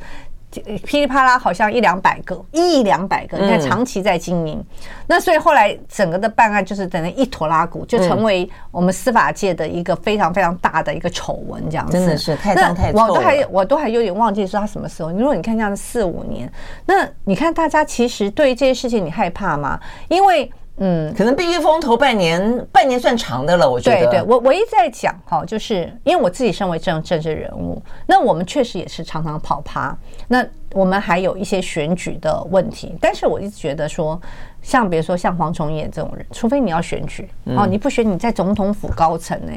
噼里啪啦，好像一两百个，一两百个，你看长期在经营，那所以后来整个的办案就是等于一坨拉库，就成为我们司法界的一个非常非常大的一个丑闻，这样子。真的是太脏太臭。我都还我都还有点忘记说他什么时候。如果你看这样四五年，那你看大家其实对于这些事情你害怕吗？因为。嗯，可能避避风头半年，半年算长的了。我觉得，对对，我我一直在讲哈，就是因为我自己身为这种政治人物，那我们确实也是常常跑趴，那我们还有一些选举的问题，但是我一直觉得说，像比如说像黄崇业这种人，除非你要选举哦，你不选你在总统府高层呢，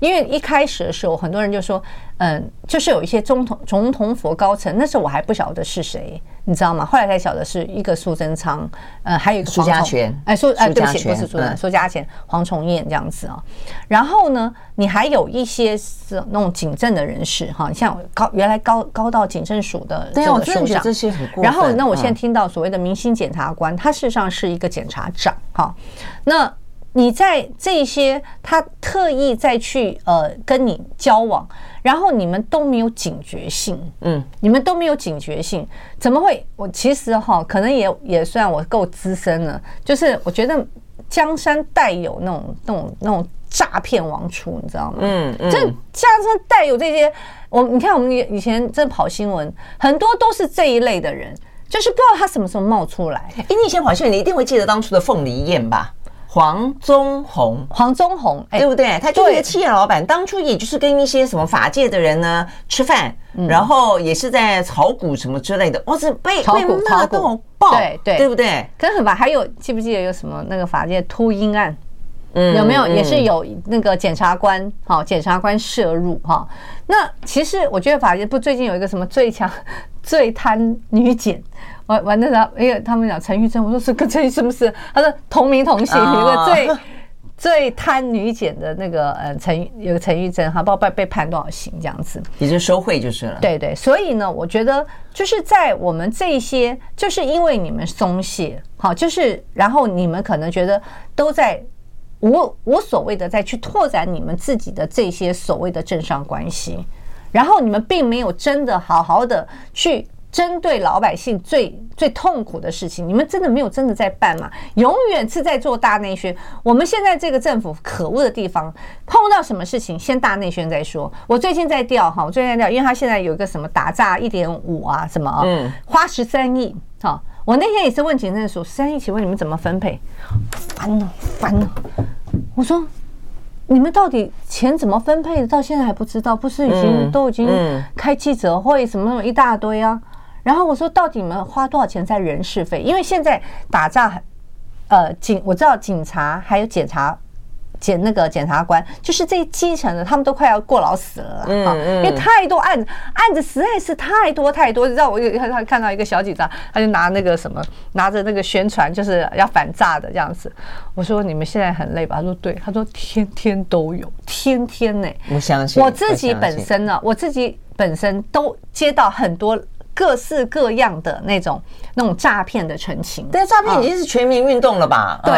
因为一开始的时候很多人就说，嗯，就是有一些总统总统府高层，那时候我还不晓得是谁，你知道吗？后来才晓得是一个苏贞昌，呃，还有一个苏家全，哎，苏哎，对不起，不是苏贞，苏家全，黄崇彦这样子啊。然后呢，你还有一些是那种警政的人士哈，像高原来高高到警政署的这个署长，这些很过分。然后那我现在听到所谓的明星检察官，他事实上是。一个检察长，哈，那你在这些他特意再去呃跟你交往，然后你们都没有警觉性，嗯，你们都没有警觉性，怎么会？我其实哈，可能也也算我够资深了，就是我觉得江山代有那种那种那种诈骗王出，你知道吗？嗯嗯，这江山代有这些，我你看我们以前在跑新闻，很多都是这一类的人。就是不知道他什么时候冒出来。哎，你以前跑新闻，你一定会记得当初的凤梨宴吧？黄宗宏，黄宗宏，对不对？他就是一个企业老板，当初也就是跟一些什么法界的人呢吃饭，然后也是在炒股什么之类的。哇，这被被骂得好爆，对对，对不对？跟很吧？还有记不记得有什么那个法界秃鹰案？嗯，有没有也是有那个检察官？好，检察官涉入哈。那其实我觉得法界不最近有一个什么最强？最贪女检，完完了他，因为他们讲陈玉珍，我说是跟陈玉是不是？他说同名同姓，一个最最贪女检的那个呃陈有个陈玉珍，哈，不知道被被判多少刑这样子，也就收贿就是了。对对，所以呢，我觉得就是在我们这些，就是因为你们松懈，好，就是然后你们可能觉得都在无无所谓的再去拓展你们自己的这些所谓的政商关系。然后你们并没有真的好好的去针对老百姓最最痛苦的事情，你们真的没有真的在办吗？永远是在做大内宣。我们现在这个政府可恶的地方，碰到什么事情先大内宣再说。我最近在调哈，我最近在调，因为他现在有一个什么打诈一点五啊，什么啊，嗯，花十三亿哈。我那天也是问警政署，十三亿，请问你们怎么分配？烦了，烦了，我说。你们到底钱怎么分配的？到现在还不知道，不是已经都已经开记者会什么什么一大堆啊？然后我说，到底你们花多少钱在人事费？因为现在打诈，呃，警我知道警察还有检察。检那个检察官，就是这基层的，他们都快要过劳死了嗯，因为太多案子，案子实在是太多太多。你知道，我有他看到一个小警察，他就拿那个什么，拿着那个宣传，就是要反诈的这样子。我说你们现在很累吧？他说对，他说天天都有，天天呢。我相信我自己本身呢，我自己本身都接到很多各式各样的那种那种诈骗的陈情。对，诈骗已经是全民运动了吧？对。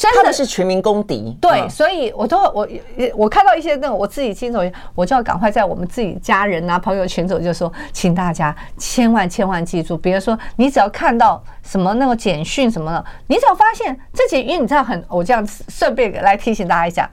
真的是全民公敌，对，所以我都我我看到一些那种我自己亲手，我就要赶快在我们自己家人啊、朋友群组就说，请大家千万千万记住，比如说你只要看到什么那个简讯什么的，你只要发现这简讯，你知道很，我这样顺便来提醒大家一下，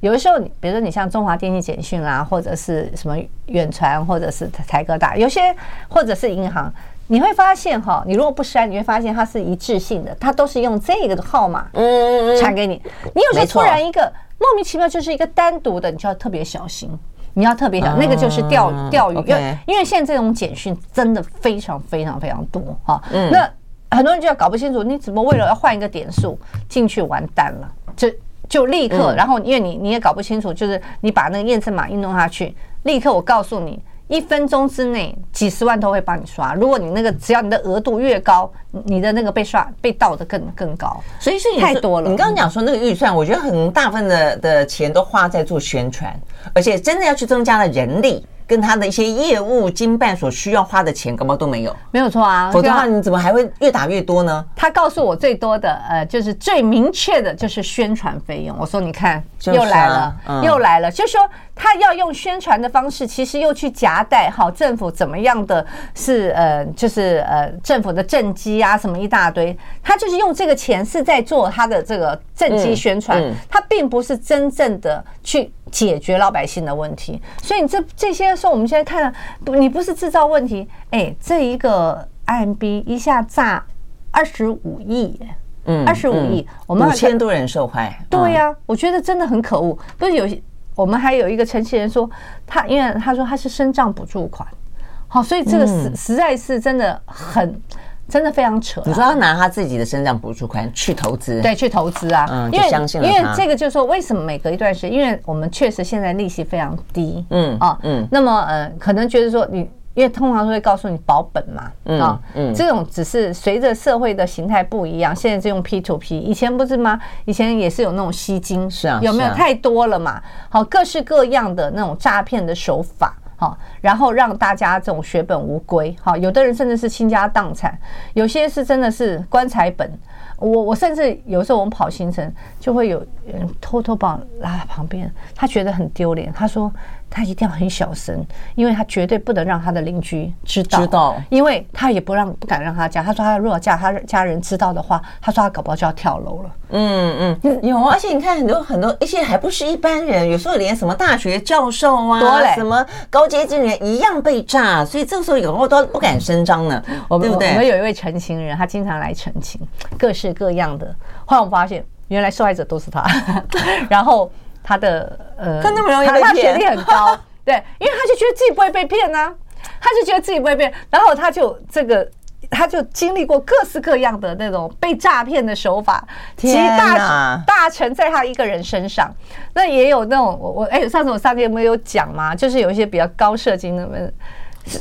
有的时候你比如说你像中华电信简讯啊，或者是什么远传，或者是台哥大，有些或者是银行。你会发现哈，你如果不删，你会发现它是一致性的，它都是用这个号码嗯传给你。你有时候突然一个莫名其妙就是一个单独的，你就要特别小心，你要特别小心，那个就是钓钓鱼，因为因为现在这种简讯真的非常非常非常多哈。那很多人就要搞不清楚，你怎么为了要换一个点数进去完蛋了，就就立刻，然后因为你你也搞不清楚，就是你把那个验证码一弄下去，立刻我告诉你。一分钟之内，几十万都会帮你刷。如果你那个只要你的额度越高，你的那个被刷被盗的更更高。所以是太多了。你刚刚讲说那个预算，我觉得很大部分的的钱都花在做宣传，而且真的要去增加了人力。跟他的一些业务经办所需要花的钱，根本都没有，没有错啊。否则的话，你怎么还会越打越多呢？他告诉我最多的，呃，就是最明确的，就是宣传费用。我说，你看，又来了，又来了，就是说他要用宣传的方式，其实又去夹带好政府怎么样的是呃，就是呃，政府的政绩啊，什么一大堆，他就是用这个钱是在做他的这个政绩宣传，他并不是真正的去。解决老百姓的问题，所以你这这些时候，我们现在看，不，你不是制造问题，哎，这一个 IMB 一下炸二十五亿，嗯，二十五亿，我们五千多人受害，对呀，我觉得真的很可恶。不是有些，我们还有一个陈其人说，他因为他说他是身障补助款，好，所以这个实实在是真的很。真的非常扯。你说他拿他自己的身上补助款去投资，对，去投资啊，嗯，因为相信了因为这个就是说，为什么每隔一段时间，因为我们确实现在利息非常低，嗯啊，嗯，那么呃，可能觉得说你。因为通常都会告诉你保本嘛，啊、嗯嗯，这种只是随着社会的形态不一样，现在是用 P to P，以前不是吗？以前也是有那种吸金，是啊，有没有太多了嘛？好，各式各样的那种诈骗的手法，好，然后让大家这种血本无归，好，有的人甚至是倾家荡产，有些是真的是棺材本。我我甚至有时候我们跑行程，就会有人偷偷把我拉在旁边，他觉得很丢脸，他说。他一定要很小声，因为他绝对不能让他的邻居知道，知道，因为他也不让不敢让他家。他说他如果叫他家人知道的话，他说他搞不好就要跳楼了。嗯嗯，有，而且你看很多很多一些还不是一般人，有时候连什么大学教授啊，什么高阶经理人一样被炸，所以这个时候有时候都不敢声张呢，我们对不对？我们有一位陈情人，他经常来陈情，各式各样的。后来我发现，原来受害者都是他，然后。他的呃，他那么容易学历很高，对，因为他就觉得自己不会被骗呢，他就觉得自己不会被骗，然后他就这个，他就经历过各式各样的那种被诈骗的手法，其实大大成在他一个人身上。那也有那种我我哎，上次我上节目有讲嘛，就是有一些比较高社经的人，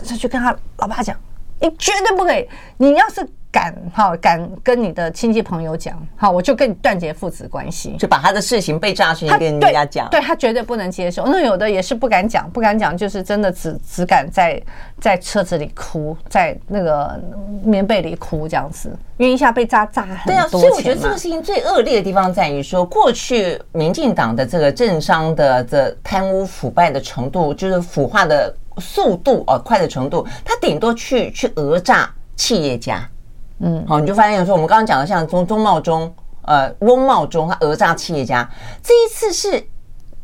他就跟他老爸讲，你绝对不可以，你要是。敢哈敢跟你的亲戚朋友讲，好，我就跟你断绝父子关系，就把他的事情被诈骗跟人家讲，对他绝对不能接受。那有的也是不敢讲，不敢讲，就是真的只只敢在在车子里哭，在那个棉被里哭这样子，因为一下被诈诈很多钱。对啊，所以我觉得这个事情最恶劣的地方在于说，过去民进党的这个政商的这贪污腐败的程度，就是腐化的速度哦快的程度，他顶多去去讹诈企业家。嗯，好，你就发现有时候，我们刚刚讲的像中中贸中，呃，翁茂中，他讹诈企业家，这一次是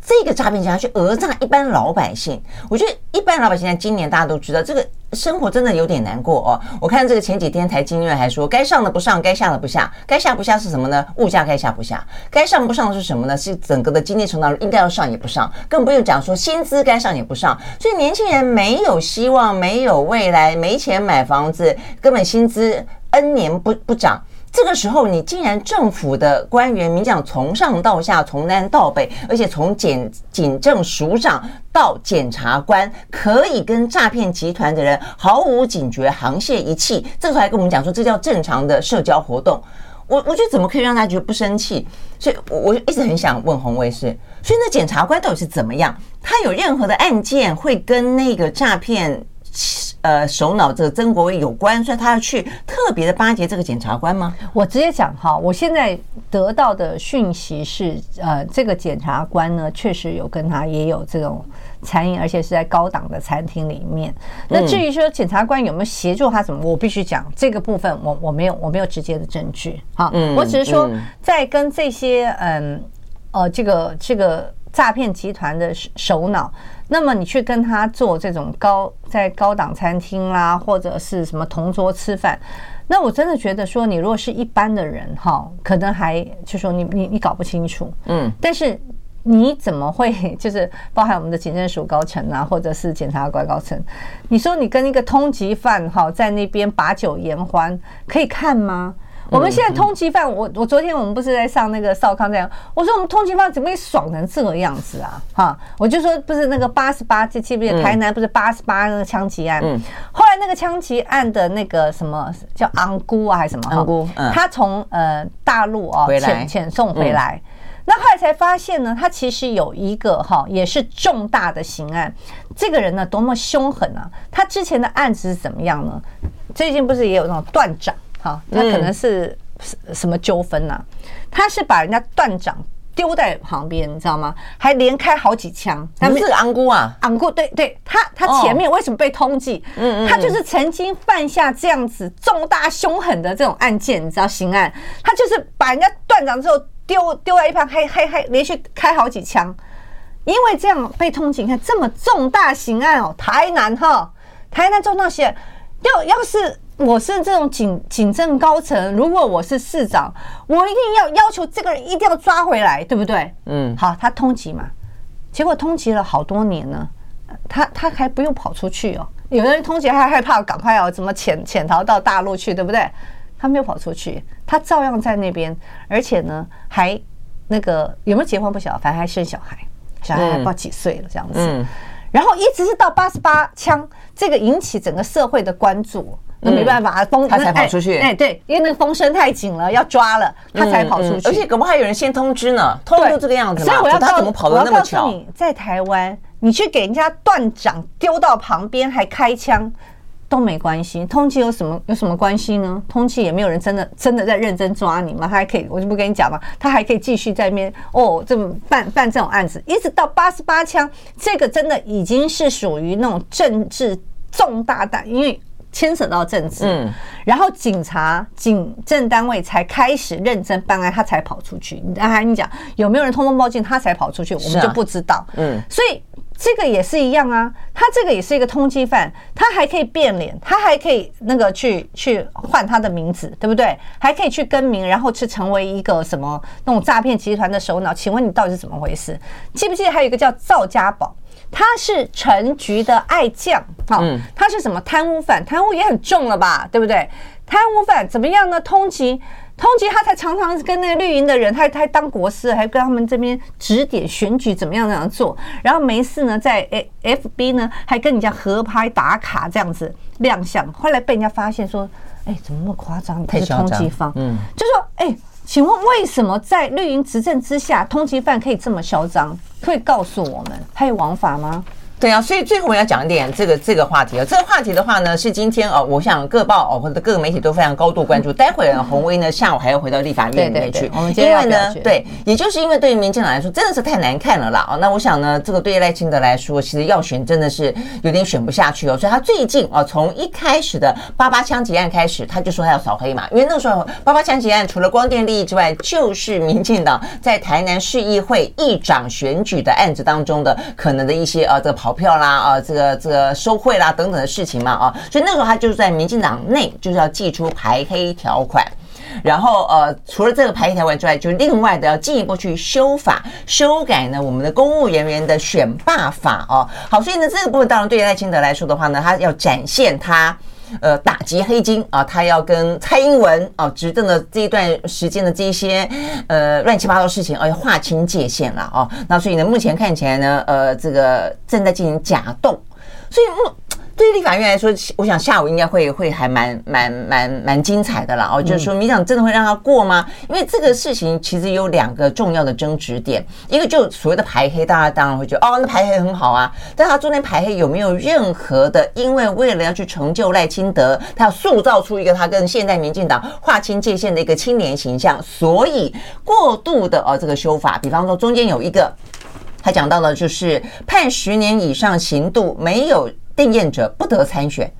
这个诈骗家去讹诈一般老百姓。我觉得一般老百姓在今年大家都知道，这个生活真的有点难过哦。我看这个前几天台经院还说，该上的不上，该下的不下，该下不下是什么呢？物价该下不下，该上不上是什么呢？是整个的经济成长应该要上也不上，更不用讲说薪资该上也不上，所以年轻人没有希望，没有未来，没钱买房子，根本薪资。N 年不不涨，这个时候你竟然政府的官员，你讲从上到下，从南到北，而且从检警政署长到检察官，可以跟诈骗集团的人毫无警觉，沆瀣一气。这个时候还跟我们讲说，这叫正常的社交活动。我我觉得怎么可以让大家觉得不生气？所以我我一直很想问洪卫士，所以那检察官到底是怎么样？他有任何的案件会跟那个诈骗？呃，首脑这个曾国卫有关，所以他要去特别的巴结这个检察官吗？我直接讲哈，我现在得到的讯息是，呃，这个检察官呢，确实有跟他也有这种餐饮，而且是在高档的餐厅里面。那至于说检察官有没有协助他什么，我必须讲这个部分我，我我没有我没有直接的证据。好，我只是说在跟这些嗯呃这个这个诈骗集团的首脑。那么你去跟他做这种高在高档餐厅啦，或者是什么同桌吃饭，那我真的觉得说，你如果是一般的人哈，可能还就说你你你搞不清楚，嗯，但是你怎么会就是包含我们的警政署高层啊，或者是检察官高层，你说你跟一个通缉犯哈在那边把酒言欢，可以看吗？我们现在通缉犯，我我昨天我们不是在上那个少康这样，我说我们通缉犯怎么会爽成这个样子啊？哈，我就说不是那个八十八，记记不记得台南不是八十八那个枪击案？嗯，后来那个枪击案的那个什么叫昂姑啊还是什么？昂姑，他从呃大陆啊遣遣送回来，那后来才发现呢，他其实有一个哈也是重大的刑案，这个人呢多么凶狠啊！他之前的案子是怎么样呢？最近不是也有那种断掌？好，他可能是什么纠纷呐？他是把人家断掌丢在旁边，你知道吗？还连开好几枪。他们是昂姑啊，昂姑，对对，他他前面为什么被通缉？嗯嗯，他就是曾经犯下这样子重大凶狠的这种案件，你知道刑案，他就是把人家断掌之后丢丢在一旁，还还还连续开好几枪，因为这样被通缉。你看这么重大刑案哦，台南哈，台南重大刑案，要要是。我是这种警警政高层，如果我是市长，我一定要要求这个人一定要抓回来，对不对？嗯，好，他通缉嘛，结果通缉了好多年呢，他他还不用跑出去哦，有的人通缉还害怕，赶快要怎么潜潜逃到大陆去，对不对？他没有跑出去，他照样在那边，而且呢，还那个有没有结婚不晓得，反正还生小孩，小孩还不知道几岁了这样子。嗯、然后一直是到八十八枪，这个引起整个社会的关注。那没办法，风他才跑出去。哎，对，因为那个风声太紧了，要抓了，他才跑出去。而且恐怕还有人先通知呢，通知这个样子。所以我要他怎么跑得那么巧？你在台湾，你去给人家断掌丢到旁边还开枪都没关系，通缉有什么有什么关系呢？通缉也没有人真的真的在认真抓你嘛，他还可以，我就不跟你讲嘛，他还可以继续在那边哦，这么办办这种案子，一直到八十八枪，这个真的已经是属于那种政治重大的，因为。牵扯到政治，嗯，然后警察、警政单位才开始认真办案，他才跑出去。刚才你讲有没有人通风报信，他才跑出去，我们就不知道。嗯，所以这个也是一样啊，他这个也是一个通缉犯，他还可以变脸，他还可以那个去去换他的名字，对不对？还可以去更名，然后去成为一个什么那种诈骗集团的首脑。请问你到底是怎么回事？记不记得还有一个叫赵家宝？他是陈局的爱将，好，他是什么贪污犯？贪污也很重了吧，对不对？贪污犯怎么样呢？通缉，通缉，他才常常跟那个绿营的人，他他还当国师，还跟他们这边指点选举怎么样怎样做。然后没事呢，在 FB 呢还跟人家合拍打卡这样子亮相。后来被人家发现说，哎，怎么那么夸张？他是通缉方，嗯，就说，哎。请问为什么在绿营执政之下，通缉犯可以这么嚣张？可以告诉我们，他有王法吗？对啊，所以最后我要讲一点这个这个话题啊。这个话题的话呢，是今天哦，我想各报哦或者各个媒体都非常高度关注。待会儿呢，鸿薇呢下午还要回到立法院里面去，因为呢，对，也就是因为对于民进党来说真的是太难看了啦。哦，那我想呢，这个对于赖清德来说，其实要选真的是有点选不下去哦。所以他最近哦，从一开始的八八枪击案开始，他就说他要扫黑嘛，因为那个时候八八枪击案除了光电利益之外，就是民进党在台南市议会议长选举的案子当中的可能的一些呃这个跑票啦啊。这个这个收贿啦等等的事情嘛啊，所以那时候他就是在民进党内就是要祭出排黑条款，然后呃除了这个排黑条款之外，就另外的要进一步去修法修改呢我们的公务人员的选罢法哦。好，所以呢这个部分当然对于赖清德来说的话呢，他要展现他呃打击黑金啊，他要跟蔡英文啊执政的这一段时间的这些呃乱七八糟事情，而划清界限了啊。那所以呢目前看起来呢呃这个正在进行假动。所以，目对于立法院来说，我想下午应该会会还蛮蛮蛮蛮精彩的啦。哦，就是说，民进党真的会让他过吗？因为这个事情其实有两个重要的争执点，一个就所谓的排黑，大家当然会觉得哦，那排黑很好啊。但他中间排黑有没有任何的？因为为了要去成就赖清德，他要塑造出一个他跟现代民进党划清界限的一个青年形象，所以过度的哦这个修法，比方说中间有一个。他讲到了，就是判十年以上刑度没有定验者不得参选，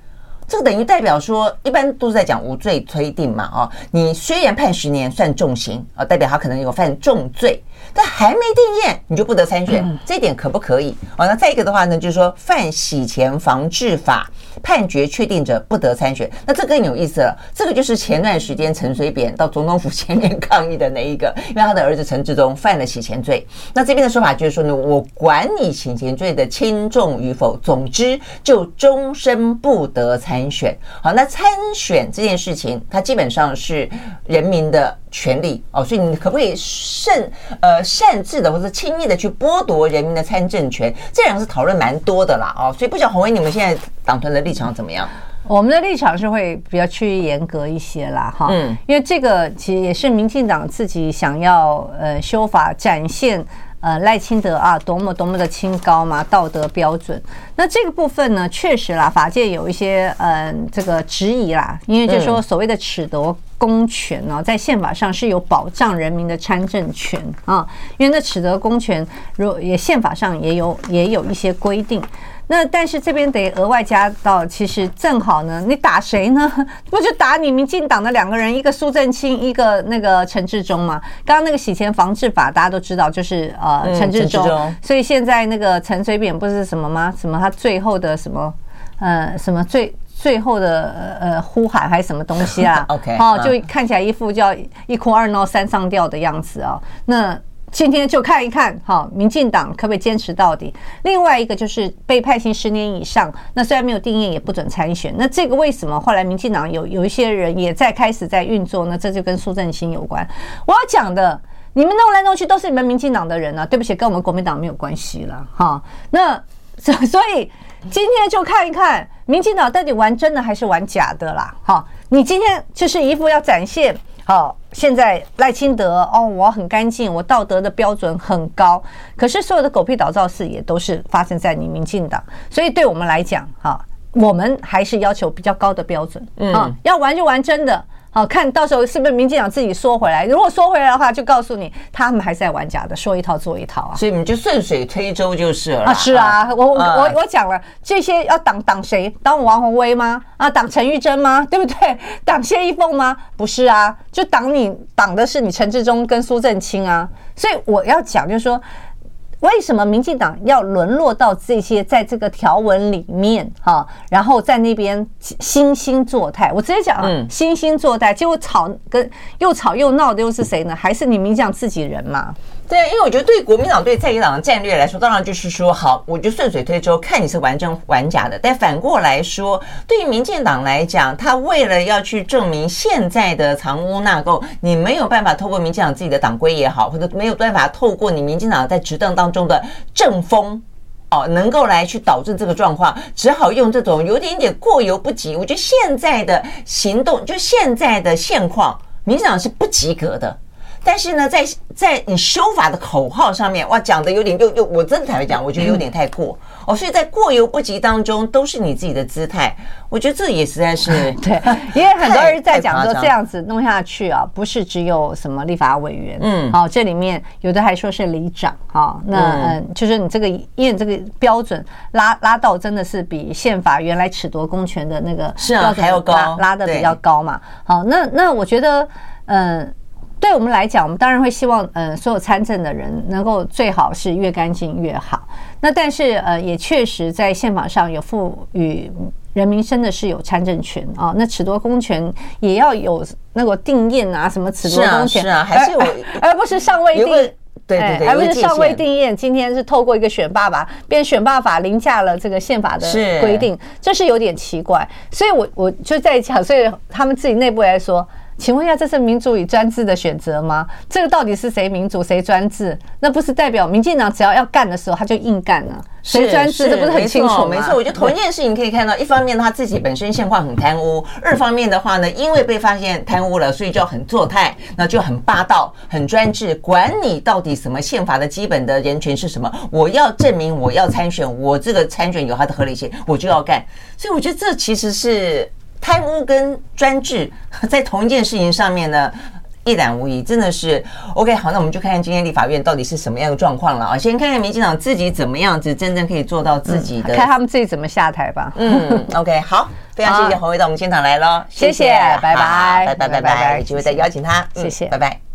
这个等于代表说，一般都是在讲无罪推定嘛，哦，你虽然判十年算重刑啊，代表他可能有犯重罪。但还没定验，你就不得参选，这一点可不可以？哦，那再一个的话呢，就是说犯洗钱防治法判决确定者不得参选，那这更有意思了。这个就是前段时间陈水扁到总统府前面抗议的那一个，因为他的儿子陈志忠犯了洗钱罪。那这边的说法就是说呢，我管你洗钱罪的轻重与否，总之就终身不得参选。好，那参选这件事情，它基本上是人民的权利哦，所以你可不可以擅呃擅自的或者轻易的去剥夺人民的参政权？这两个是讨论蛮多的啦哦，所以不晓得鸿薇你们现在党团的立场怎么样？我们的立场是会比较趋于严格一些啦哈，嗯，因为这个其实也是民进党自己想要呃修法展现。呃，赖清德啊，多么多么的清高嘛，道德标准。那这个部分呢，确实啦，法界有一些嗯、呃，这个质疑啦，因为就是说所谓的褫夺公权呢，在宪法上是有保障人民的参政权啊，因为那取得公权，如也宪法上也有也有一些规定。那但是这边得额外加到，其实正好呢，你打谁呢？不就打你民进党的两个人，一个苏正清，一个那个陈志忠吗？刚刚那个洗钱防治法大家都知道，就是呃陈志忠，所以现在那个陈水扁不是什么吗？什么他最后的什么呃什么最最后的呃呼喊还是什么东西啊？OK，好，就看起来一副叫一哭二闹三上吊的样子啊。那今天就看一看，哈，民进党可不可以坚持到底？另外一个就是被判刑十年以上，那虽然没有定谳，也不准参选。那这个为什么后来民进党有有一些人也在开始在运作呢？这就跟苏正清有关。我要讲的，你们弄来弄去都是你们民进党的人啊，对不起，跟我们国民党没有关系了，哈。那所以今天就看一看，民进党到底玩真的还是玩假的啦，哈。你今天就是一副要展现。好，现在赖清德哦，我很干净，我道德的标准很高。可是所有的狗屁倒灶事也都是发生在你民进党，所以对我们来讲，哈，我们还是要求比较高的标准。嗯，要玩就玩真的。好，看到时候是不是民进党自己缩回来？如果缩回来的话，就告诉你，他们还在玩假的，说一套做一套啊。所以你们就顺水推舟就是了。啊，是啊，我我我讲了，这些要挡挡谁？挡王宏威吗？啊，挡陈玉珍吗？对不对？挡谢依凤吗？不是啊，就挡你挡的是你陈志忠跟苏正清啊。所以我要讲，就是说。为什么民进党要沦落到这些在这个条文里面哈，然后在那边惺惺作态？我直接讲啊，惺惺作态，结果吵跟又吵又闹的又是谁呢？还是你民进党自己人嘛？对，因为我觉得对国民党对在野党的战略来说，当然就是说好，我就顺水推舟，看你是玩真玩假的。但反过来说，对于民进党来讲，他为了要去证明现在的藏污纳垢，你没有办法透过民进党自己的党规也好，或者没有办法透过你民进党在执政当中的政风哦，能够来去导致这个状况，只好用这种有点点过犹不及。我觉得现在的行动，就现在的现况，民进党是不及格的。但是呢，在在你修法的口号上面，哇，讲的有点又又，我真的坦白讲，我觉得有点太过哦。所以在过犹不及当中，都是你自己的姿态，我觉得这也实在是 对，因为很多人在讲说这样子弄下去啊，不是只有什么立法委员，嗯，好，这里面有的还说是里长，好，那嗯，就是你这个因为这个标准拉拉到真的是比宪法原来褫夺公权的那个是啊还要高，拉的比较高嘛。好，那那我觉得嗯。对我们来讲，我们当然会希望，呃，所有参政的人能够最好是越干净越好。那但是，呃，也确实在宪法上有赋予人民真的是有参政权啊。那褫夺公权也要有那个定谳啊，什么褫夺公权，是啊，还是有，而不是尚未定，对对对，而不是尚未定谳。今天是透过一个选罢法，变选罢法凌驾了这个宪法的规定，这是有点奇怪。所以我我就在讲，所以他们自己内部来说。请问一下，这是民主与专制的选择吗？这个到底是谁民主谁专制？那不是代表民进党只要要干的时候，他就硬干了？谁专制？这不是很清楚吗？没错，我觉得同一件事情可以看到，一方面他自己本身现况很贪污，二方面的话呢，因为被发现贪污了，所以就很作态，那就很霸道、很专制，管你到底什么宪法的基本的人权是什么，我要证明我要参选，我这个参选有它的合理性，我就要干。所以我觉得这其实是。贪污跟专制 在同一件事情上面呢，一览无遗，真的是 OK。好，那我们就看看今天立法院到底是什么样的状况了啊！先看看民进党自己怎么样子，真正可以做到自己的，看他们自己怎么下台吧。嗯，OK，好，非常谢谢侯伟到我们现场来喽，谢谢，拜拜，拜拜拜拜，有机会再邀请他，谢谢，拜拜。